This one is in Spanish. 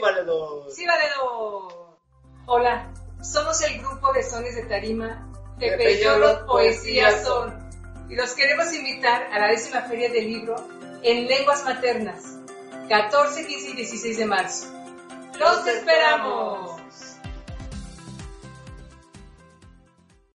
Valedor. Sí, valedor. Hola, somos el grupo de sones de tarima Tepeyolo Poesía Son y los queremos invitar a la décima feria del libro en lenguas maternas, 14, 15 y 16 de marzo. ¡Los esperamos!